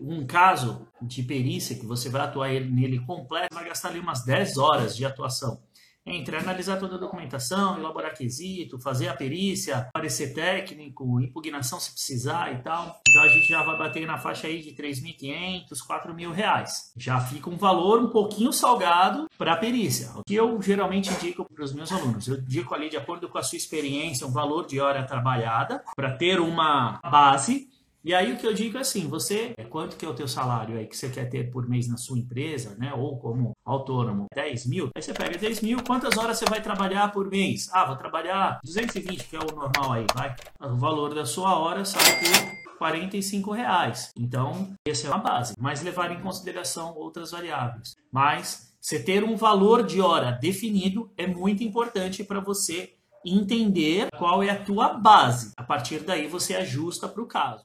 Um caso de perícia que você vai atuar nele completo, vai gastar ali umas 10 horas de atuação entre analisar toda a documentação, elaborar quesito, fazer a perícia, parecer técnico, impugnação se precisar e tal. Então a gente já vai bater na faixa aí de 3.500, 4.000 reais. Já fica um valor um pouquinho salgado para a perícia. O que eu geralmente indico para os meus alunos? Eu indico ali de acordo com a sua experiência um valor de hora trabalhada para ter uma base e aí o que eu digo é assim, você, quanto que é o teu salário aí que você quer ter por mês na sua empresa, né? Ou como autônomo, 10 mil, aí você pega 10 mil, quantas horas você vai trabalhar por mês? Ah, vou trabalhar 220, que é o normal aí, vai. O valor da sua hora sai por 45 reais. Então, essa é uma base, mas levar em consideração outras variáveis. Mas você ter um valor de hora definido é muito importante para você entender qual é a tua base. A partir daí você ajusta para o caso.